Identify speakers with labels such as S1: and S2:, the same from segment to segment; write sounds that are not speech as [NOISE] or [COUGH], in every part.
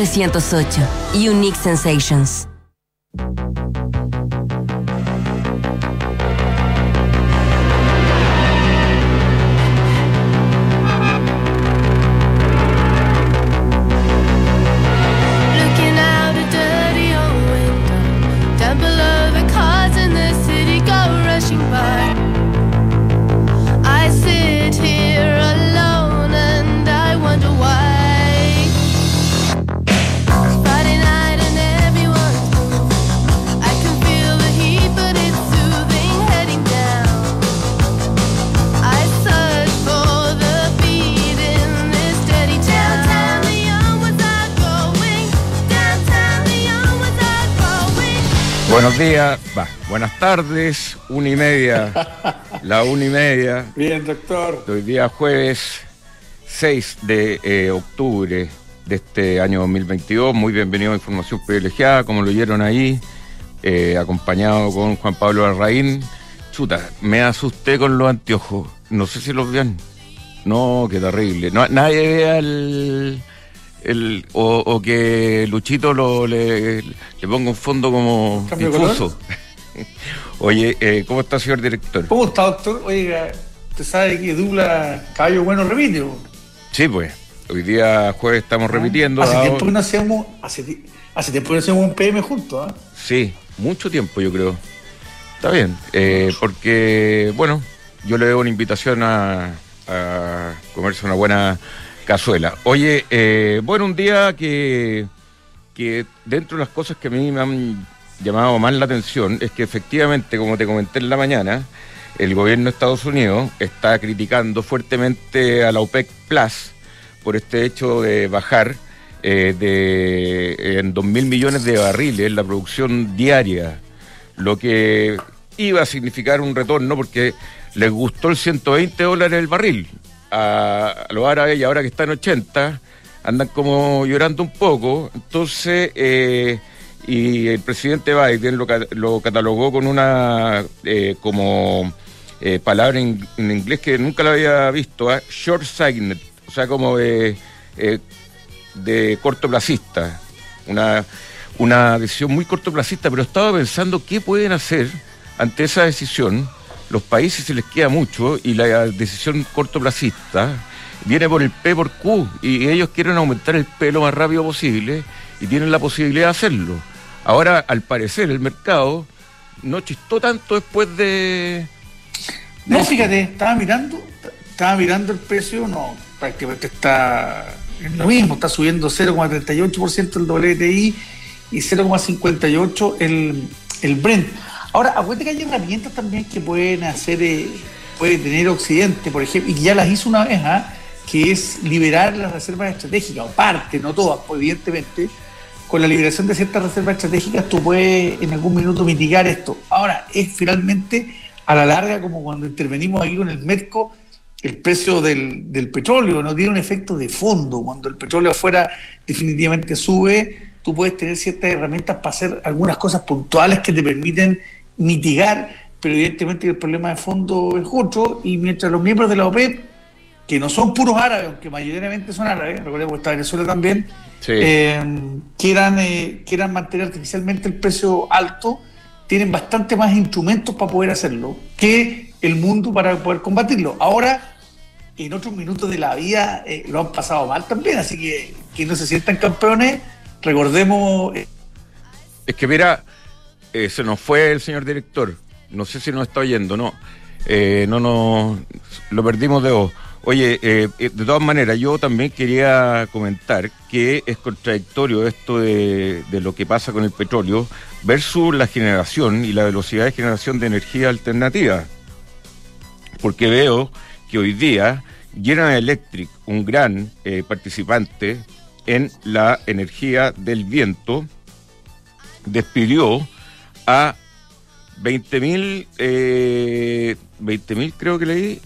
S1: 308. Unique Sensations.
S2: Buenos días, va, buenas tardes, una y media, la una y media,
S3: Bien, doctor.
S2: hoy día jueves 6 de eh, octubre de este año 2022. Muy bienvenido a Información Privilegiada, como lo oyeron ahí, eh, acompañado con Juan Pablo Arraín. Chuta, me asusté con los anteojos, no sé si los vean. No, qué terrible. No, nadie vea el... el o, o que Luchito lo, le, le ponga un fondo como
S3: ¿Cambio de
S2: difuso. [LAUGHS] Oye, eh, ¿cómo está, señor director?
S3: ¿Cómo está, doctor? Oiga, usted sabe que Dula Caballo Bueno repite.
S2: Sí, pues. Hoy día jueves estamos repitiendo.
S3: Hace tiempo que no hacemos, hace, hace tiempo que no hacemos un PM juntos, ¿ah?
S2: Sí, mucho tiempo yo creo. Está bien, eh, porque, bueno, yo le doy una invitación a, a comerse una buena cazuela. Oye, eh, bueno, un día que, que dentro de las cosas que a mí me han llamado más la atención es que efectivamente, como te comenté en la mañana, el gobierno de Estados Unidos está criticando fuertemente a la OPEC Plus por este hecho de bajar eh, de en 2 mil millones de barriles la producción diaria, lo que iba a significar un retorno porque les gustó el 120 dólares el barril a, los árabes y ahora que está en 80 andan como llorando un poco, entonces eh, y el presidente Biden lo, ca- lo catalogó con una eh, como eh, palabra en, inglés que nunca la había visto, ¿ah? short sighted, o sea, como de, de cortoplacista, una, una decisión muy cortoplacista, pero estaba pensando qué pueden hacer ante esa decisión. Los países se les queda mucho y la decisión cortoplacista viene por el P por Q y ellos quieren aumentar el P lo más rápido posible y tienen la posibilidad de hacerlo. Ahora, al parecer, el mercado no chistó tanto después de...
S3: No, fíjate, estaba mirando, estaba mirando el precio, no, prácticamente está en lo mismo, está subiendo 0,38% el WTI y 0,58% el, el Brent. Ahora, acuérdate que hay herramientas también que pueden hacer, eh, puede tener Occidente, por ejemplo, y que ya las hizo una vez, ¿ah? que es liberar las reservas estratégicas, o parte, no todas, pues, evidentemente, con la liberación de ciertas reservas estratégicas tú puedes en algún minuto mitigar esto. Ahora, es finalmente a la larga como cuando intervenimos aquí con el Merco, el precio del, del petróleo no tiene un efecto de fondo. Cuando el petróleo afuera definitivamente sube, tú puedes tener ciertas herramientas para hacer algunas cosas puntuales que te permiten mitigar, pero evidentemente el problema de fondo es otro, y mientras los miembros de la OPEP, que no son puros árabes, aunque mayoritariamente son árabes, recordemos que está Venezuela también,
S2: Sí.
S3: eh, quieran, eh, quieran mantener artificialmente el precio alto, tienen bastante más instrumentos para poder hacerlo que el mundo para poder combatirlo. Ahora, en otros minutos de la vida eh, lo han pasado mal también, así que que no se sientan campeones, recordemos...
S2: Es que mira, eh, se nos fue el señor director. No sé si nos está oyendo, no. Eh, no nos lo perdimos de voz. Oye, eh, de todas maneras, yo también quería comentar que es contradictorio esto de, de lo que pasa con el petróleo versus la generación y la velocidad de generación de energía alternativa. Porque veo que hoy día General Electric, un gran participante en la energía del viento, despidió a 20.000, eh, 20.000 creo que leí.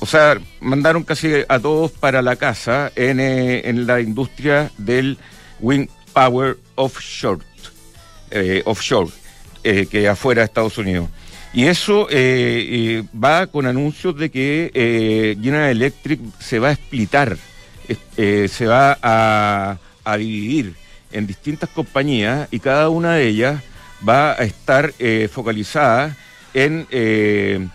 S2: O sea, mandaron casi a todos para la casa en, eh, en la industria del wind power offshore, eh, offshore que afuera de Estados Unidos. Y eso va con anuncios de que General Electric se va a explitar, se va a dividir en distintas compañías y cada una de ellas va a estar eh, focalizada en eh,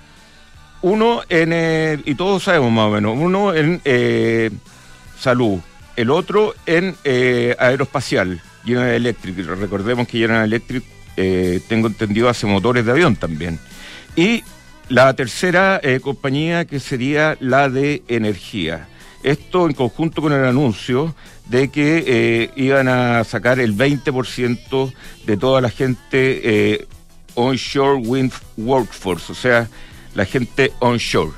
S2: uno en eh, y todos sabemos más o menos uno en salud el otro en aeroespacial General Electric. Recordemos que General Electric tengo entendido hace motores de avión también. Y la tercera compañía que sería la de energía esto en conjunto con el anuncio de que eh, iban a sacar el 20% de toda la gente eh, onshore wind workforce, o sea, la gente onshore.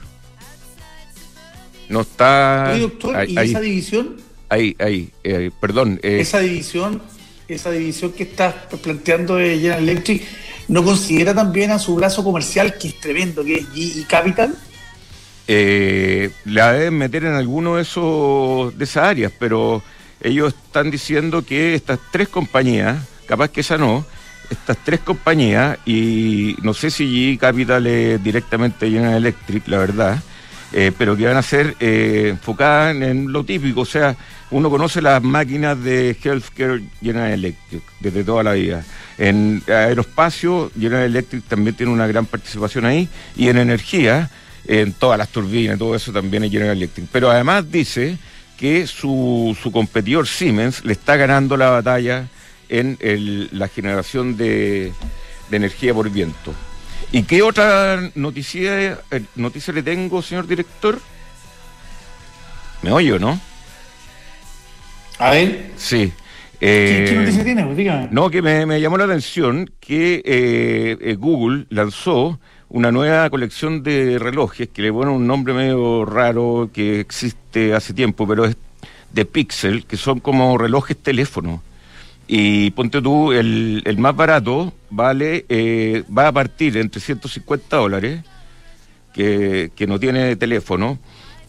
S2: No está.
S3: doctor, ¿y esa división?
S2: Ahí, ahí, eh, perdón.
S3: esa división, esa división que estás planteando de General Electric, ¿no considera también a su brazo comercial, que es tremendo, que es GE Capital?
S2: Eh, la deben meter en alguno de esos de esas áreas, pero ellos están diciendo que estas tres compañías, capaz que esa no, estas tres compañías, y no sé si G Capital es directamente General Electric, la verdad, eh, pero que van a ser eh, enfocadas en, lo típico, o sea, uno conoce las máquinas de Healthcare General Electric desde toda la vida. En aeroespacio, General Electric también tiene una gran participación ahí, y en energía, en todas las turbinas, todo eso también es General Electric. Pero además dice que su, su competidor Siemens le está ganando la batalla en la generación de, energía por viento. ¿Y qué otra noticia, eh, noticia le tengo, señor director? ¿Me oye no?
S3: A ver.
S2: Sí.
S3: ¿Qué, eh, noticia tiene? Pues dígame.
S2: No, que me, llamó la atención que eh, Google lanzó una nueva colección de relojes que le ponen un nombre medio raro que existe hace tiempo, pero es de Pixel, que son como relojes teléfono. Y ponte tú, el, el más barato vale, eh, va a partir entre 150 dólares, que, que no tiene teléfono,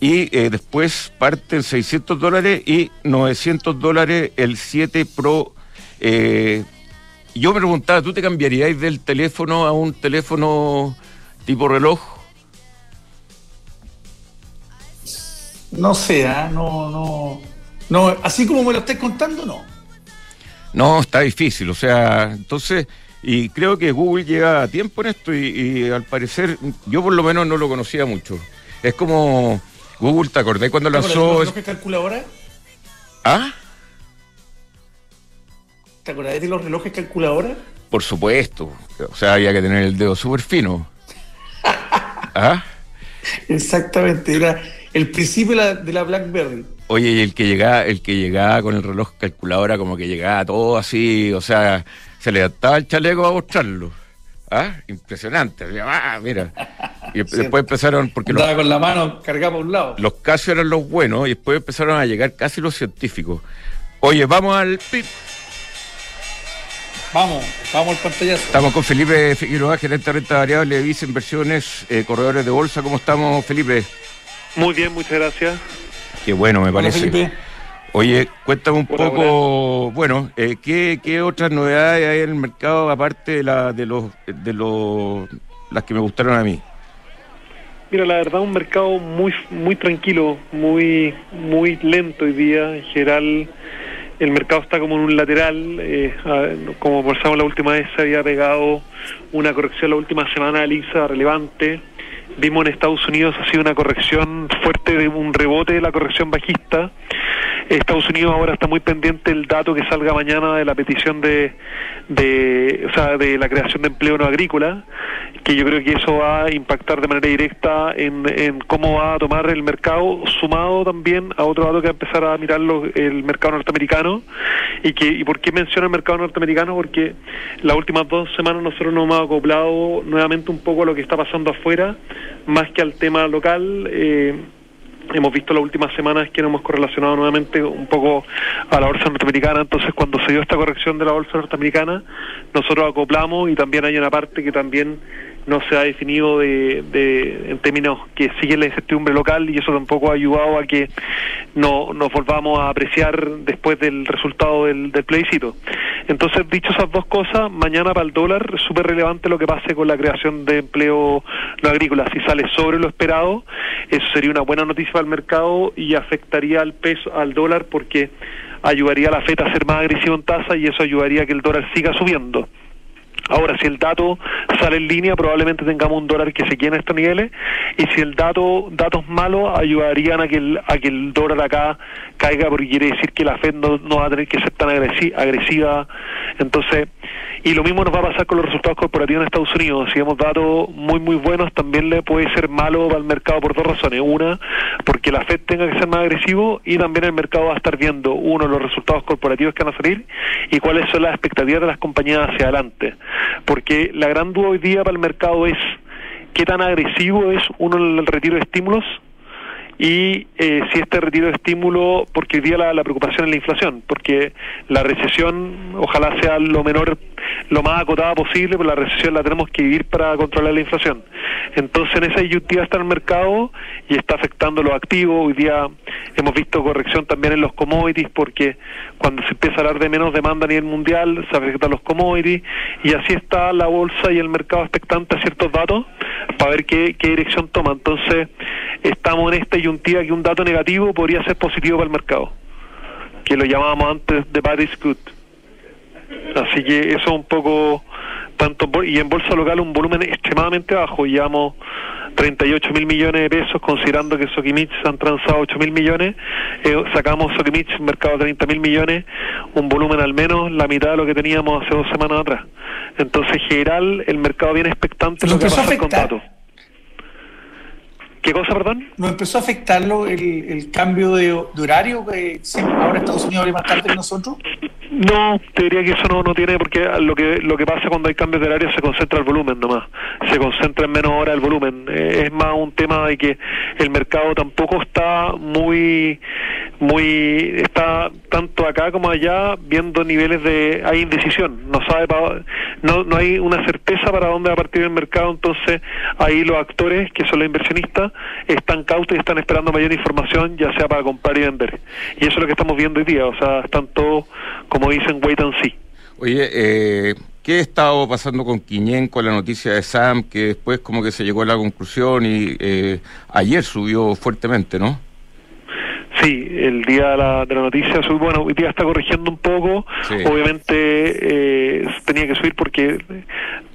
S2: y eh, después parte en 600 dólares y 900 dólares el 7 Pro. Eh, yo me preguntaba, ¿tú te cambiarías del teléfono a un teléfono tipo reloj?
S3: No sé, ¿ah? no, no, no, así como me lo estés contando, no.
S2: No, está difícil, o sea, entonces, y creo que Google llega a tiempo en esto y, al parecer, yo por lo menos no lo conocía mucho. Es como Google, ¿te acordás cuando lanzó...
S3: ¿Te relojes calculadora?
S2: ¿Ah?
S3: ¿Te acordás de los relojes calculadora?
S2: Por supuesto, o sea, había que tener el dedo súper fino.
S3: ¿Ah? Exactamente, era el principio de la, BlackBerry.
S2: Oye, y el que llegaba, el que llegaba con el reloj calculadora, como que llegaba todo así, o sea, se le levantaba el chaleco a mostrarlo. ¿Ah? Impresionante. Ah, mira. Y [LAUGHS] después empezaron, porque
S3: los, con la mano cargaba a un lado.
S2: Los Casio eran los buenos y después empezaron a llegar casi los científicos. Oye, vamos al
S3: Vamos, vamos al pantallazo.
S2: Estamos con Felipe Figueroa, gerente de renta variable, Vice Inversiones, eh, corredores de bolsa. ¿Cómo estamos, Felipe?
S4: Muy bien, muchas gracias.
S2: Qué bueno, me parece. Oye, cuéntame un poco, bueno, eh, ¿qué, ¿qué, otras novedades hay en el mercado aparte de, la, de, los, de los, las que me gustaron a mí?
S4: Mira, la verdad, un mercado muy, muy tranquilo, muy, muy lento hoy día. En general, el mercado está como en un lateral, eh, como conversamos la última vez, se había pegado una corrección la última semana de Lisa relevante. Vimos en Estados Unidos ha sido una corrección fuerte de un rebote de la corrección bajista. Estados Unidos ahora está muy pendiente el dato que salga mañana de la petición de, de, o sea, de la creación de empleo no agrícola, que yo creo que eso va a impactar de manera directa en, en cómo va a tomar el mercado, sumado también a otro dato que va a empezar a mirar el mercado norteamericano. ¿Y, que, ¿Y por qué menciona el mercado norteamericano? Porque las últimas dos semanas nosotros nos hemos acoplado nuevamente un poco a lo que está pasando afuera, más que al tema local. Eh, hemos visto las últimas semanas que nos hemos correlacionado nuevamente un poco a la bolsa norteamericana, entonces cuando se dio esta corrección de la bolsa norteamericana, nosotros acoplamos y también hay una parte que también no se ha definido de, de, en términos que sigue la incertidumbre local y eso tampoco ha ayudado a que no nos volvamos a apreciar después del resultado del, del plebiscito. Entonces, dicho esas dos cosas, mañana para el dólar súper relevante lo que pase con la creación de empleo no agrícola. Si sale sobre lo esperado, eso sería una buena noticia para el mercado y afectaría al peso, al dólar, porque ayudaría a la FED a ser más agresivo en tasa y eso ayudaría a que el dólar siga subiendo. Ahora, si el dato sale en línea, probablemente tengamos un dólar que se en estos niveles, y si el dato datos malos ayudarían a que el, a que el dólar acá caiga, porque quiere decir que la Fed no, no va a tener que ser tan agresiva. Entonces, y lo mismo nos va a pasar con los resultados corporativos en Estados Unidos. Si vemos datos muy, muy buenos, también le puede ser malo el mercado por dos razones. Una, porque la Fed tenga que ser más agresivo y también el mercado va a estar viendo, uno, los resultados corporativos que van a salir y cuáles son las expectativas de las compañías hacia adelante. Porque la gran duda hoy día para el mercado es qué tan agresivo es uno el retiro de estímulos y eh, si este retiro de estímulo, porque hoy día la, preocupación es la inflación, porque la recesión ojalá sea lo menor, lo más acotada posible, pero la recesión la tenemos que vivir para controlar la inflación. Entonces en esa disyuntiva está el mercado y está afectando los activos. Hoy día hemos visto corrección también en los commodities, porque cuando se empieza a hablar de menos demanda a nivel mundial, se afectan los commodities, y así está la bolsa y el mercado expectante a ciertos datos para ver qué, qué dirección toma. Entonces estamos en esta disyuntiva que un dato negativo podría ser positivo para el mercado, que lo llamábamos antes de bad is good. Así que eso es un poco tanto y en bolsa local un volumen extremadamente bajo, llevamos 38 mil millones de pesos, considerando que Sokimich han transado 8 mil millones, eh, sacamos Sokimich, mercado de 30 mil millones, un volumen al menos la mitad de lo que teníamos hace dos semanas atrás. Entonces, en general, el mercado viene expectante lo que pasa con datos. ¿Qué cosa, perdón?
S3: ¿No empezó a afectarlo el, el cambio de, horario que ahora Estados Unidos abre más tarde que nosotros?
S4: No, te diría que eso no, no tiene, porque lo que lo que pasa cuando hay cambios de horario se concentra el volumen nomás, se concentra en menos horas el volumen. Eh, es más un tema de que el mercado tampoco está muy, muy, está acá como allá viendo niveles de, hay indecisión, no sabe no, no hay una certeza para dónde va a partir el mercado, entonces ahí los actores, que son los inversionistas, están cautos y están esperando mayor información, ya sea para comprar y vender. Y eso es lo que estamos viendo hoy día, o sea, están todos como dicen, wait and see.
S2: Oye, eh, ¿qué estado pasando con Quiñén con la noticia de Sam, que después como que se llegó a la conclusión y eh, ayer subió fuertemente, ¿no?
S4: Sí, el día de la, de la noticia, bueno, hoy día está corrigiendo un poco, obviamente eh, tenía que subir porque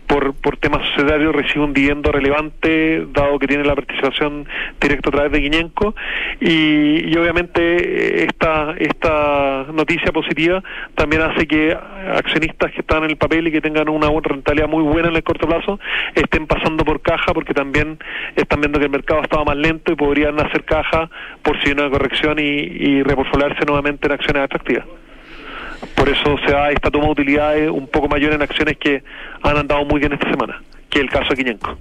S4: por, por societarios recibe un dividendo relevante, dado que tiene la participación directa a través de Guiñenco, y, obviamente esta, esta noticia positiva también hace que accionistas que están en el papel y que tengan una rentabilidad muy buena en el corto plazo estén pasando por caja porque también están viendo que el mercado estaba más lento y podrían hacer caja por si hay una corrección y, y nuevamente en acciones atractivas por eso se da esta toma de utilidades un poco mayor en acciones que han andado muy bien esta semana, que el caso de Quiñenco.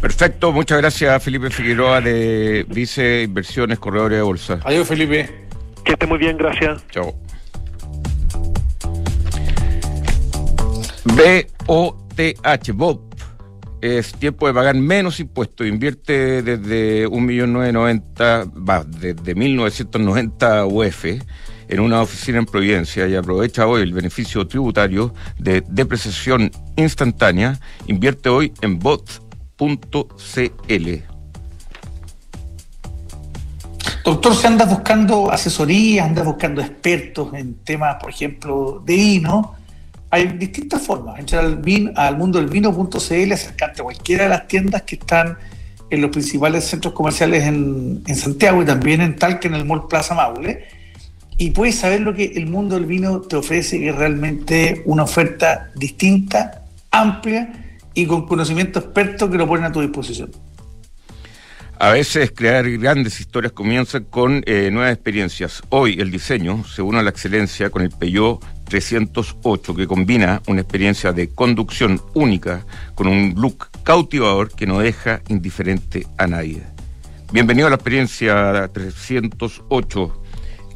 S2: Perfecto, muchas gracias Felipe Figueroa de Vice Inversiones Corredores de Bolsa.
S3: Adiós Felipe.
S4: Que esté muy bien, gracias.
S2: Chao. BOTH, BOP, es tiempo de pagar menos impuestos. Invierte desde 1.990, va, desde 1990 UF en una oficina en Providencia y aprovecha hoy el beneficio tributario de depreciación instantánea, invierte hoy en bot.cl.
S3: Doctor, si andas buscando asesoría, andas buscando expertos en temas, por ejemplo, de vino, hay distintas formas. Entrar al, vino, al mundo del vino.cl, acercarte a cualquiera de las tiendas que están en los principales centros comerciales en, en Santiago y también en Talca, en el Mall Plaza Maule y puedes saber lo que el mundo del vino te ofrece, que es realmente una oferta distinta, amplia y con conocimiento experto que lo ponen a tu disposición.
S2: A veces crear grandes historias comienza con eh, nuevas experiencias. Hoy el diseño se une a la excelencia con el Peugeot 308 que combina una experiencia de conducción única con un look cautivador que no deja indiferente a nadie. Bienvenido a la experiencia 308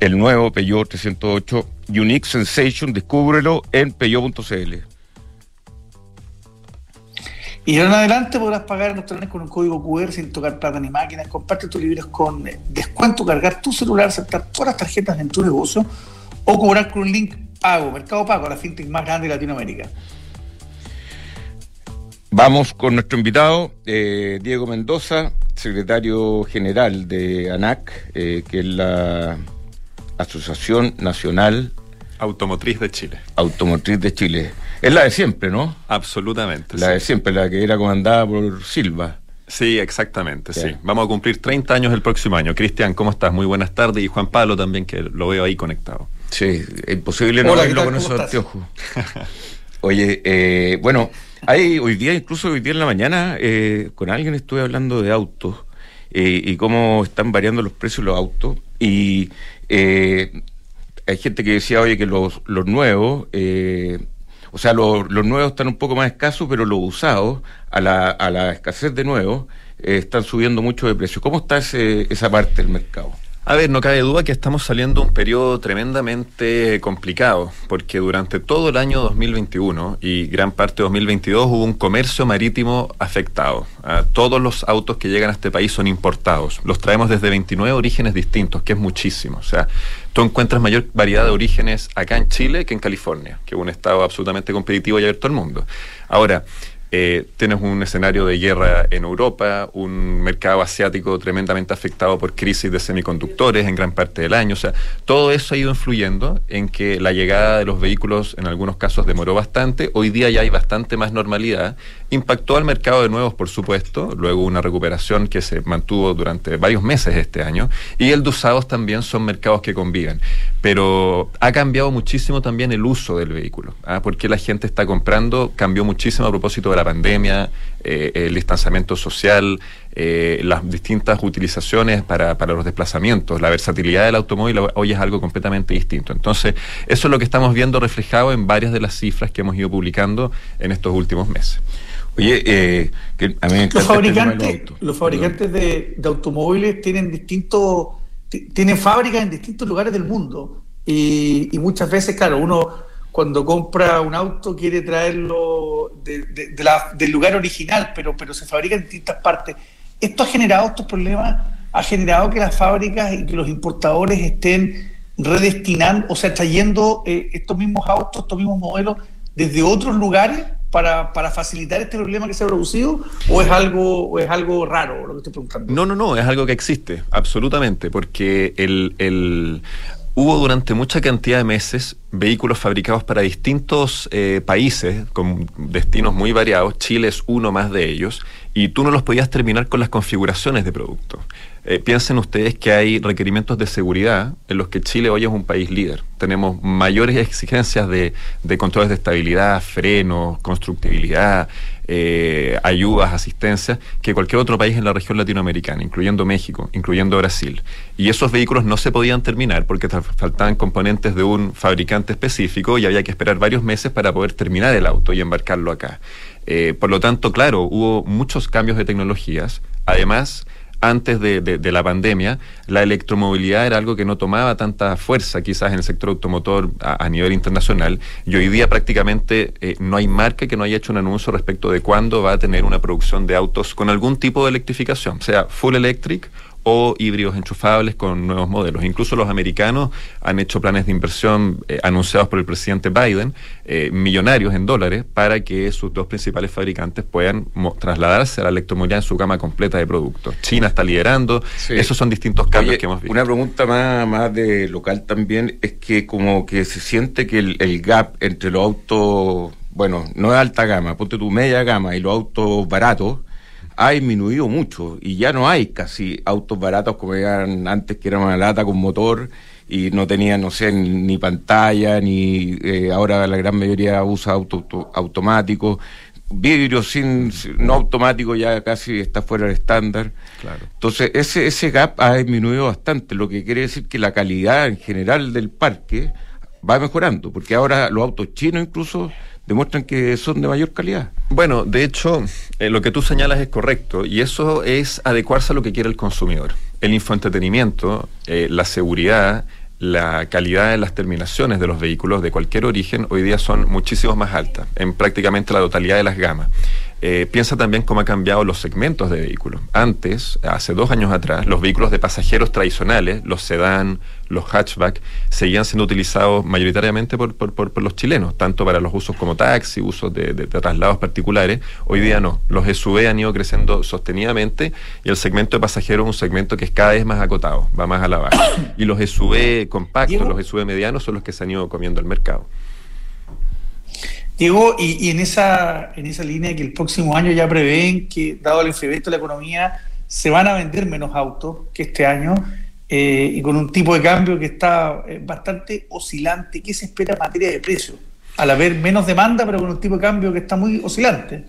S2: el nuevo Peugeot 308 Unique Sensation, descúbrelo en peugeot.cl.
S3: Y en adelante podrás pagar en nuestro con un código QR sin tocar plata ni máquinas. Comparte tus libros con eh, descuento, cargar tu celular, aceptar todas las tarjetas en tu negocio o cobrar con un link pago, Mercado Pago, la fintech más grande de Latinoamérica.
S2: Vamos con nuestro invitado, eh, Diego Mendoza, secretario general de ANAC, eh, que es la Asociación Nacional
S5: Automotriz de Chile.
S2: Automotriz de Chile. Es la de siempre, ¿no?
S5: Absolutamente.
S2: La
S5: sí.
S2: de siempre, la que era comandada por Silva.
S5: Sí, exactamente, sí. Vamos a cumplir 30 años el próximo año. Cristian, ¿cómo estás? Muy buenas tardes. Y Juan Pablo también, que lo veo ahí conectado.
S2: Sí, es imposible no
S3: Hola, ¿qué
S2: verlo con
S3: ¿Cómo
S2: esos anteojos. Oye, eh, bueno, hay hoy día, incluso hoy día en la mañana, eh, con alguien estuve hablando de autos eh, y cómo están variando los precios de los autos. Y eh, hay gente que decía, oye, que los, nuevos, eh, o sea, los, nuevos están un poco más escasos, pero los usados, a la, a la escasez de nuevos, eh, están subiendo mucho de precio. ¿Cómo está ese, esa parte del mercado?
S5: A ver, no cabe duda que estamos saliendo un periodo tremendamente complicado, porque durante todo el año 2021 y gran parte de 2022 hubo un comercio marítimo afectado. Ah, todos los autos que llegan a este país son importados. Los traemos desde 29 orígenes distintos, que es muchísimo. O sea, tú encuentras mayor variedad de orígenes acá en Chile que en California, que es un estado absolutamente competitivo y abierto al mundo. Ahora, eh, tienes un escenario de guerra en Europa, un mercado asiático tremendamente afectado por crisis de semiconductores en gran parte del año. O sea, todo eso ha ido influyendo en que la llegada de los vehículos en algunos casos demoró bastante. Hoy día ya hay bastante más normalidad. Impactó al mercado de nuevos, por supuesto. Luego una recuperación que se mantuvo durante varios meses este año. Y el de usados también son mercados que conviven. Pero ha cambiado muchísimo también el uso del vehículo. ¿ah? Porque la gente está comprando, cambió muchísimo a propósito de la pandemia, eh, el distanciamiento social, eh, las distintas utilizaciones para, para los desplazamientos, la versatilidad del automóvil hoy es algo completamente distinto. Entonces, eso es lo que estamos viendo reflejado en varias de las cifras que hemos ido publicando en estos últimos meses.
S2: Oye, eh, que a mí me
S3: Los
S2: este
S3: fabricantes,
S2: autos.
S3: los fabricantes de, de automóviles tienen distintos, ti- tienen fábricas en distintos lugares del mundo. Y, y muchas veces, claro, uno cuando compra un auto quiere traerlo de- la- del lugar original, pero, pero se fabrica en distintas partes. Esto ha generado estos problemas, ha generado que las fábricas y que los importadores estén redestinando, o sea, trayendo eh, estos mismos autos, estos mismos modelos desde otros lugares para, para facilitar este problema que se ha producido, o es algo, o es algo raro lo que estoy preguntando.
S5: No, no, no, es algo que existe, absolutamente, porque el, el- hubo durante mucha cantidad de meses vehículos fabricados para distintos eh, países con destinos muy variados. Chile es uno más de ellos, y tú no los podías terminar con las configuraciones de producto. Eh, piensen ustedes que hay requerimientos de seguridad en los que Chile hoy es un país líder. Tenemos mayores exigencias de, controles de estabilidad, frenos, constructibilidad, eh, ayudas, asistencia, que cualquier otro país en la región latinoamericana, incluyendo México, incluyendo Brasil. Y esos vehículos no se podían terminar porque faltaban componentes de un fabricante específico y había que esperar varios meses para poder terminar el auto y embarcarlo acá. Eh, por lo tanto, claro, hubo muchos cambios de tecnologías. Además, antes de, la pandemia, la electromovilidad era algo que no tomaba tanta fuerza quizás en el sector automotor a, a nivel internacional y hoy día prácticamente eh, no hay marca que no haya hecho un anuncio respecto de cuándo va a tener una producción de autos con algún tipo de electrificación, sea full electric o híbridos enchufables con nuevos modelos. Incluso los americanos han hecho planes de inversión eh, anunciados por el presidente Biden, eh, millonarios en dólares, para que sus dos principales fabricantes puedan trasladarse a la electromovilidad en su gama completa de productos. China está liderando,
S2: Sí.
S5: esos son distintos cambios
S2: Oye,
S5: que hemos visto.
S2: Una pregunta más, más de local también es que como que se siente que el, el gap entre los autos, bueno, no es alta gama, ponte tu media gama y los autos baratos, ha disminuido mucho y ya no hay casi autos baratos como eran antes que era una lata con motor y no tenían, no sé, ni pantalla, ni eh, ahora la gran mayoría usa auto, auto- automáticos. Vidrio sin- no automático ya casi está fuera del estándar.
S5: Claro.
S2: Entonces, ese, ese gap ha disminuido bastante, lo que quiere decir que la calidad en general del parque va mejorando, porque ahora los autos chinos incluso demuestran que son de mayor calidad.
S5: Bueno, de hecho, eh, lo que tú señalas es correcto y eso es adecuarse a lo que quiere el consumidor. El infoentretenimiento, eh, la seguridad, la calidad de las terminaciones de los vehículos de cualquier origen hoy día son muchísimo más altas, en prácticamente la totalidad de las gamas. Eh, piensa también cómo ha cambiado los segmentos de vehículos. Antes, hace dos años atrás, los vehículos de pasajeros tradicionales, los sedán, los hatchback, seguían siendo utilizados mayoritariamente por, los chilenos, tanto para los usos como taxi, usos de, traslados particulares. Hoy día no. Los SUV han ido creciendo sostenidamente y el segmento de pasajeros es un segmento que es cada vez más acotado, va más a la baja. Y los SUV compactos, los SUV medianos son los que se han ido comiendo el mercado.
S3: Diego, y, en, esa, en esa línea que el próximo año ya prevén que, dado el enfriamiento de la economía, se van a vender menos autos que este año eh, y con un tipo de cambio que está eh, bastante oscilante. ¿Qué se espera en materia de precio? Al haber menos demanda, pero con un tipo de cambio que está muy oscilante.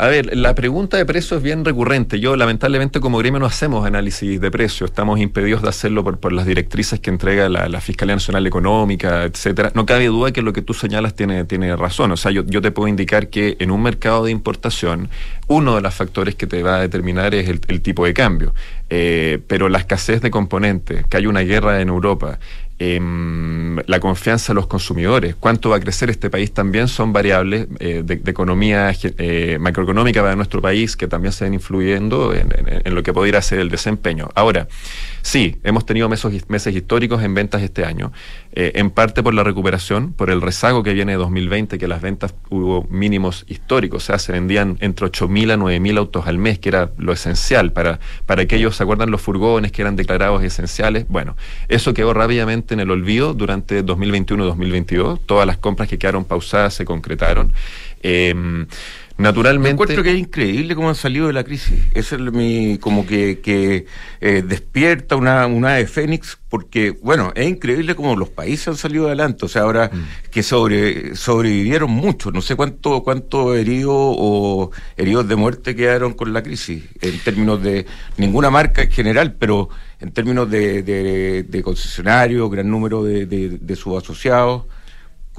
S5: A ver, la pregunta de precio es bien recurrente. Yo, lamentablemente, como gremio no hacemos análisis de precio. Estamos impedidos de hacerlo por, las directrices que entrega la, Fiscalía Nacional Económica, etcétera. No cabe duda que lo que tú señalas tiene, tiene razón. O sea, yo, te puedo indicar que en un mercado de importación, uno de los factores que te va a determinar es el, tipo de cambio. Eh, pero la escasez de componentes, que hay una guerra en Europa, Em, la confianza de los consumidores, cuánto va a crecer este país también son variables eh, de, economía eh, macroeconómica para nuestro país que también se ven influyendo en, lo que podría ser el desempeño. Ahora, sí, hemos tenido meses, meses históricos en ventas este año, eh, en parte por la recuperación, por el rezago que viene de 2020, que las ventas hubo mínimos históricos, o sea, se vendían entre 8.000 a 9.000 autos al mes, que era lo esencial para, para aquellos, ¿se acuerdan los furgones que eran declarados esenciales? Bueno, eso quedó rápidamente en el olvido durante 2021-2022. Todas las compras que quedaron pausadas se concretaron. Eh, Naturalmente.
S2: encuentro que es increíble cómo han salido de la crisis. Eso es mi, como que, que eh, despierta una, una de Fénix, porque, bueno, es increíble cómo los países han salido adelante. O sea, ahora mm. que sobre, sobrevivieron mucho. No sé cuánto, cuánto heridos o heridos de muerte quedaron con la crisis, en términos de ninguna marca en general, pero en términos de, de, de concesionarios, gran número de, de sus asociados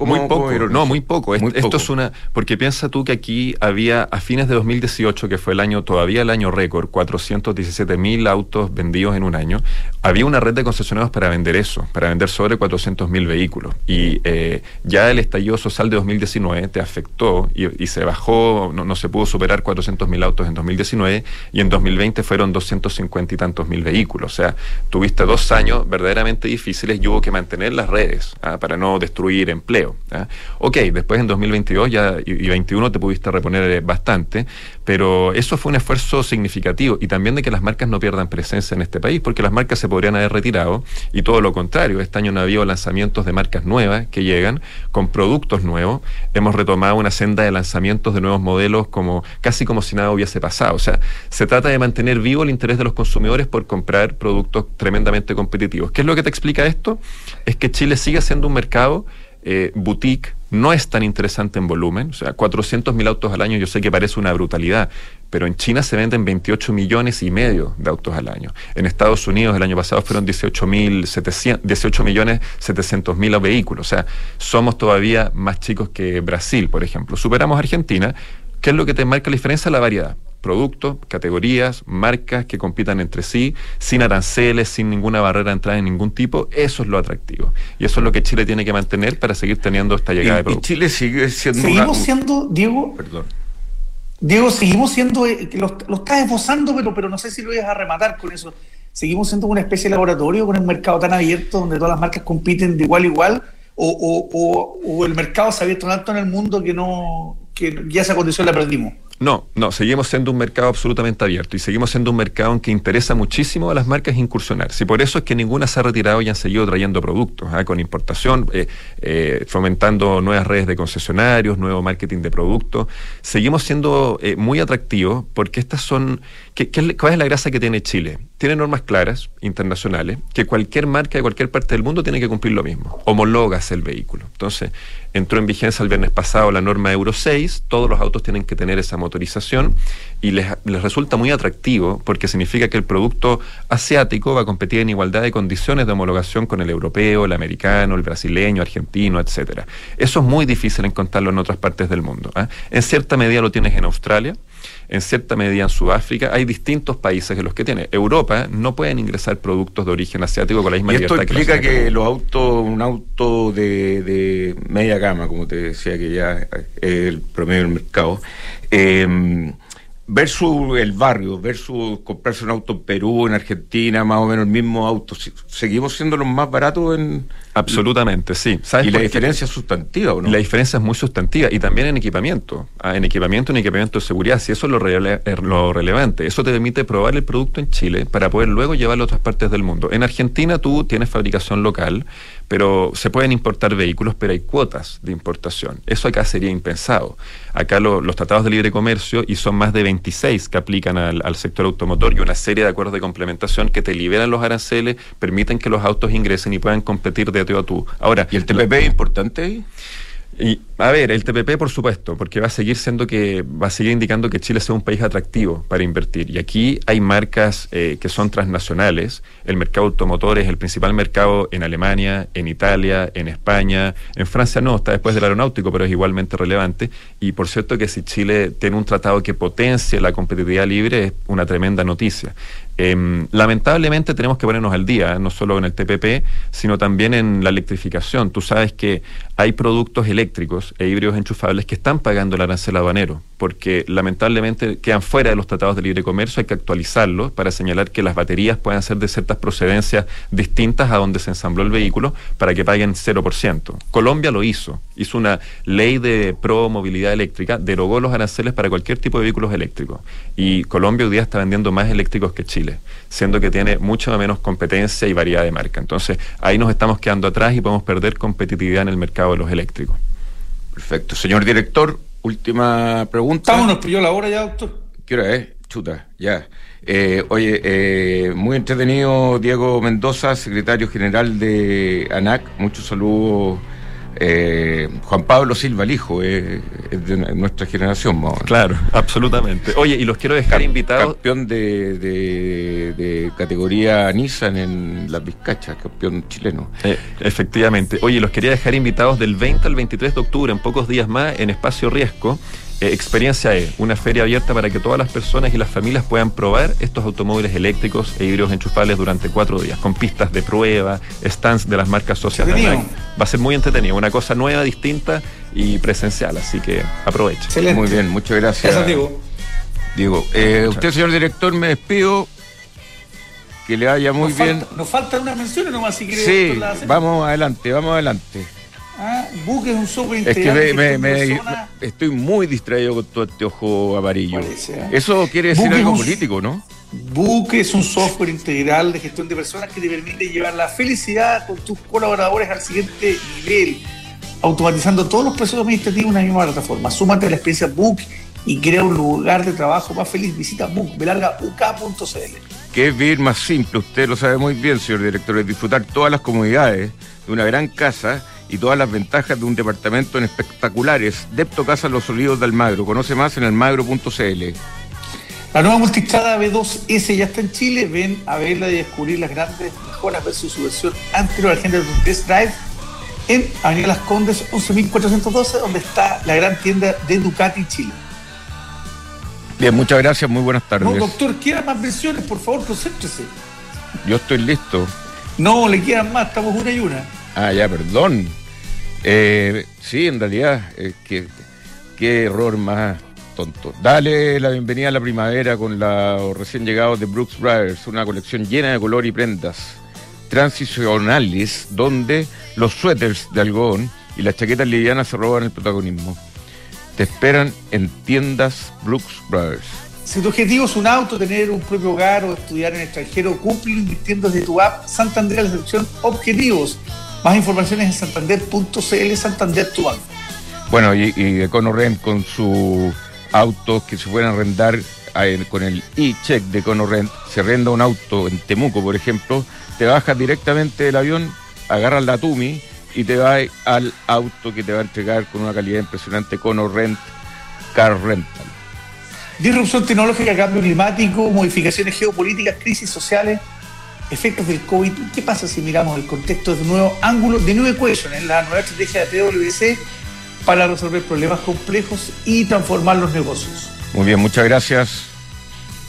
S5: muy poco, no, muy poco. Esto es una. Porque piensa tú que aquí había, a fines de 2018, que fue el año, todavía el año récord, 417 mil autos vendidos en un año. Había una red de concesionarios para vender eso, para vender sobre 400 mil vehículos. Y eh, ya el estallido social de 2019 te afectó y, se bajó, no, se pudo superar 400 mil autos en 2019 y en 2020 fueron 250 y tantos mil vehículos. O sea, tuviste dos años verdaderamente difíciles y hubo que mantener las redes ¿ah? para no destruir empleo. Ok, después en 2022 ya, y 2021 te pudiste reponer eh, bastante, pero eso fue un esfuerzo significativo y también de que las marcas no pierdan presencia en este país, porque las marcas se podrían haber retirado y todo lo contrario, este año no ha habido lanzamientos de marcas nuevas que llegan con productos nuevos, hemos retomado una senda de lanzamientos de nuevos modelos como casi como si nada hubiese pasado, o sea, se trata de mantener vivo el interés de los consumidores por comprar productos tremendamente competitivos. ¿Qué es lo que te explica esto? Es que Chile sigue siendo un mercado eh, boutique no es tan interesante en volumen, o sea, 400 mil autos al año yo sé que parece una brutalidad, pero en China se venden 28 millones y medio de autos al año. En Estados Unidos el año pasado fueron 18, mil 18 millones 700 mil vehículos, o sea, somos todavía más chicos que Brasil, por ejemplo. Superamos a Argentina, ¿qué es lo que te marca la diferencia? La variedad productos, categorías, marcas que compitan entre sí, sin aranceles, sin ninguna barrera de entrada de ningún tipo, eso es lo atractivo. Y eso es lo que Chile tiene que mantener para seguir teniendo esta llegada de productos.
S3: Y Chile sigue siendo... Seguimos siendo, Diego... Perdón. Diego, seguimos siendo, eh, lo, lo, estás esbozando, pero, pero no sé si lo ibas a rematar con eso. Seguimos siendo una especie de laboratorio con el mercado tan abierto donde todas las marcas compiten de igual a igual, o, o, o, o el mercado se ha abierto tanto en el mundo que no que ya esa condición la perdimos.
S5: No, no, seguimos siendo un mercado absolutamente abierto y seguimos siendo un mercado en que interesa muchísimo a las marcas incursionar. Si por eso es que ninguna se ha retirado y han seguido trayendo productos, ¿ah? con importación, eh, eh, fomentando nuevas redes de concesionarios, nuevo marketing de productos. Seguimos siendo eh, muy atractivos porque estas son... ¿qué, cuál es la grasa que tiene Chile? Tiene normas claras, internacionales, que cualquier marca de cualquier parte del mundo tiene que cumplir lo mismo. Homologas el vehículo. Entonces, entró en vigencia el viernes pasado la norma Euro 6, todos los autos tienen que tener esa y les, resulta muy atractivo porque significa que el producto asiático va a competir en igualdad de condiciones de homologación con el europeo, el americano, el brasileño, argentino, etcétera. Eso es muy difícil encontrarlo en otras partes del mundo. ¿ah? En cierta medida lo tienes en Australia, en cierta medida en Sudáfrica, hay distintos países que los que tiene. Europa no pueden ingresar productos de origen asiático con la misma
S2: y esto implica que, los autos, un auto de, media gama, como te decía, que ya es el promedio del mercado, Eh, versus el barrio, versus comprarse un auto en Perú, en Argentina, más o menos el mismo auto. ¿Seguimos siendo los más baratos en...?
S5: Absolutamente, sí. ¿Sabes
S2: ¿Y la diferencia es sustantiva o no?
S5: La diferencia es muy sustantiva y también en equipamiento. Ah, en equipamiento, en equipamiento de seguridad, si eso es lo, rele- eh, lo relevante. Eso te permite probar el producto en Chile para poder luego llevarlo a otras partes del mundo. En Argentina tú tienes fabricación local, pero se pueden importar vehículos, pero hay cuotas de importación. Eso acá sería impensado. Acá lo- los tratados de libre comercio, y son más de 26 que aplican al, al sector automotor y una serie de acuerdos de complementación que te liberan los aranceles, permiten que los autos ingresen y puedan competir de tú a tú. Ahora,
S2: ¿Y el TPP es importante ahí?
S5: Y, a ver, el TPP, por supuesto, porque va a seguir siendo que, va a seguir indicando que Chile sea un país atractivo para invertir. Y aquí hay marcas eh, que son transnacionales. El mercado automotor es el principal mercado en Alemania, en Italia, en España. En Francia no, está después del aeronáutico, pero es igualmente relevante. Y por cierto que si Chile tiene un tratado que potencie la competitividad libre, es una tremenda noticia. Em, lamentablemente tenemos que ponernos al día, no solo en el TPP, sino también en la electrificación. Tú sabes que hay productos eléctricos e híbridos enchufables que están pagando el arancel aduanero, porque lamentablemente quedan fuera de los tratados de libre comercio, hay que actualizarlos para señalar que las baterías puedan ser de ciertas procedencias distintas a donde se ensambló el vehículo para que paguen 0%. Colombia lo hizo, hizo una ley de pro movilidad eléctrica, derogó los aranceles para cualquier tipo de vehículos eléctricos. Y Colombia hoy día está vendiendo más eléctricos que Chile, siendo que tiene mucha menos competencia y variedad de marca. Entonces, ahí nos estamos quedando atrás y podemos perder competitividad en el mercado de los eléctricos.
S2: Perfecto. Señor director, última pregunta.
S3: Vámonos, pilló la hora ya, doctor.
S2: ¿Qué hora es? Chuta, ya. Eh, oye, eh, muy entretenido Diego Mendoza, secretario general de ANAC. Muchos saludos. Eh, Juan Pablo Silva, el hijo, es de nuestra generación, más.
S5: Claro, absolutamente. Oye, y los quiero dejar
S2: Cam-
S5: invitados.
S2: Campeón de, de- de categoría Nissan en las Vizcachas, campeón chileno.
S5: Eh, efectivamente. Oye, los quería dejar invitados del 20 al 23 de octubre, en pocos días más, en Espacio Riesgo. Eh, Experiencia E, una feria abierta para que todas las personas y las familias puedan probar estos automóviles eléctricos e híbridos enchufables durante cuatro días, con pistas de prueba, stands de las marcas sociales. Va a ser muy entretenido, una cosa nueva, distinta y presencial, así que aproveche.
S3: Excelente.
S2: Muy bien, muchas gracias.
S3: Gracias, Diego.
S2: Diego, eh, usted, señor director, me despido. Que le vaya muy
S3: nos
S2: bien.
S3: Falta, nos faltan unas menciones nomás si quiere.
S2: Sí, vamos adelante, vamos adelante.
S3: Ah, Book es un software
S2: Es que
S3: integral.
S2: me-
S3: de
S2: me- me- estoy muy distraído con todo este ojo amarillo.
S3: Parece, ¿eh?
S2: Eso quiere decir algo
S3: un-
S2: político, ¿no?
S3: Book es un software integral de gestión de personas que te permite llevar la felicidad con tus colaboradores al siguiente nivel, automatizando todos los procesos administrativos en una misma plataforma. Súmate a la experiencia Book y crea un lugar de trabajo más feliz. Visita Book, belargauk.cl.
S2: Que es vivir más simple, usted lo sabe muy bien, señor director, es disfrutar todas las comodidades de una gran casa y todas las ventajas de un departamento en espectaculares. Depto Casa Los Olivos de Almagro. Conoce más en almagro.cl.
S3: La nueva multistrada B2S ya está en Chile. Ven a verla y descubrir las grandes mejoras versus su versión anterior. De tu test drive en Avenida Las Condes 11.412, donde está la gran tienda de Ducati Chile.
S2: Bien, muchas gracias, muy buenas tardes.
S3: No, doctor, quieran más versiones, por favor, concéntrese.
S2: Yo estoy listo.
S3: No, le quedan más, estamos una y una.
S2: Ah, ya, perdón. Eh, sí, en realidad, eh, qué, qué error más tonto. Dale la bienvenida a la primavera con los recién llegados de Brooks Brothers, una colección llena de color y prendas transicionales donde los suéteres de algodón y las chaquetas livianas se roban el protagonismo. Te esperan en tiendas Brooks Brothers.
S3: Si tu objetivo es un auto, tener un propio hogar o estudiar en el extranjero, cúmplelo invirtiendo desde tu app Santander la sección Objetivos. Más informaciones en santander.cl, Santander tu banco.
S2: Bueno, y, y EconoRent con sus autos que se pueden arrendar con el e-check de EconoRent, se arrenda un auto en Temuco, por ejemplo, te bajas directamente del avión, agarras la Tumi y te vas al auto que te va a entregar con una calidad impresionante EconoRent Car Rental.
S3: Disrupción tecnológica, cambio climático, modificaciones geopolíticas, crisis sociales, efectos del COVID. ¿Qué pasa si miramos el contexto de nuevo ángulo de New Equation en la nueva estrategia de PwC para resolver problemas complejos y transformar los negocios?
S2: Muy bien, muchas gracias.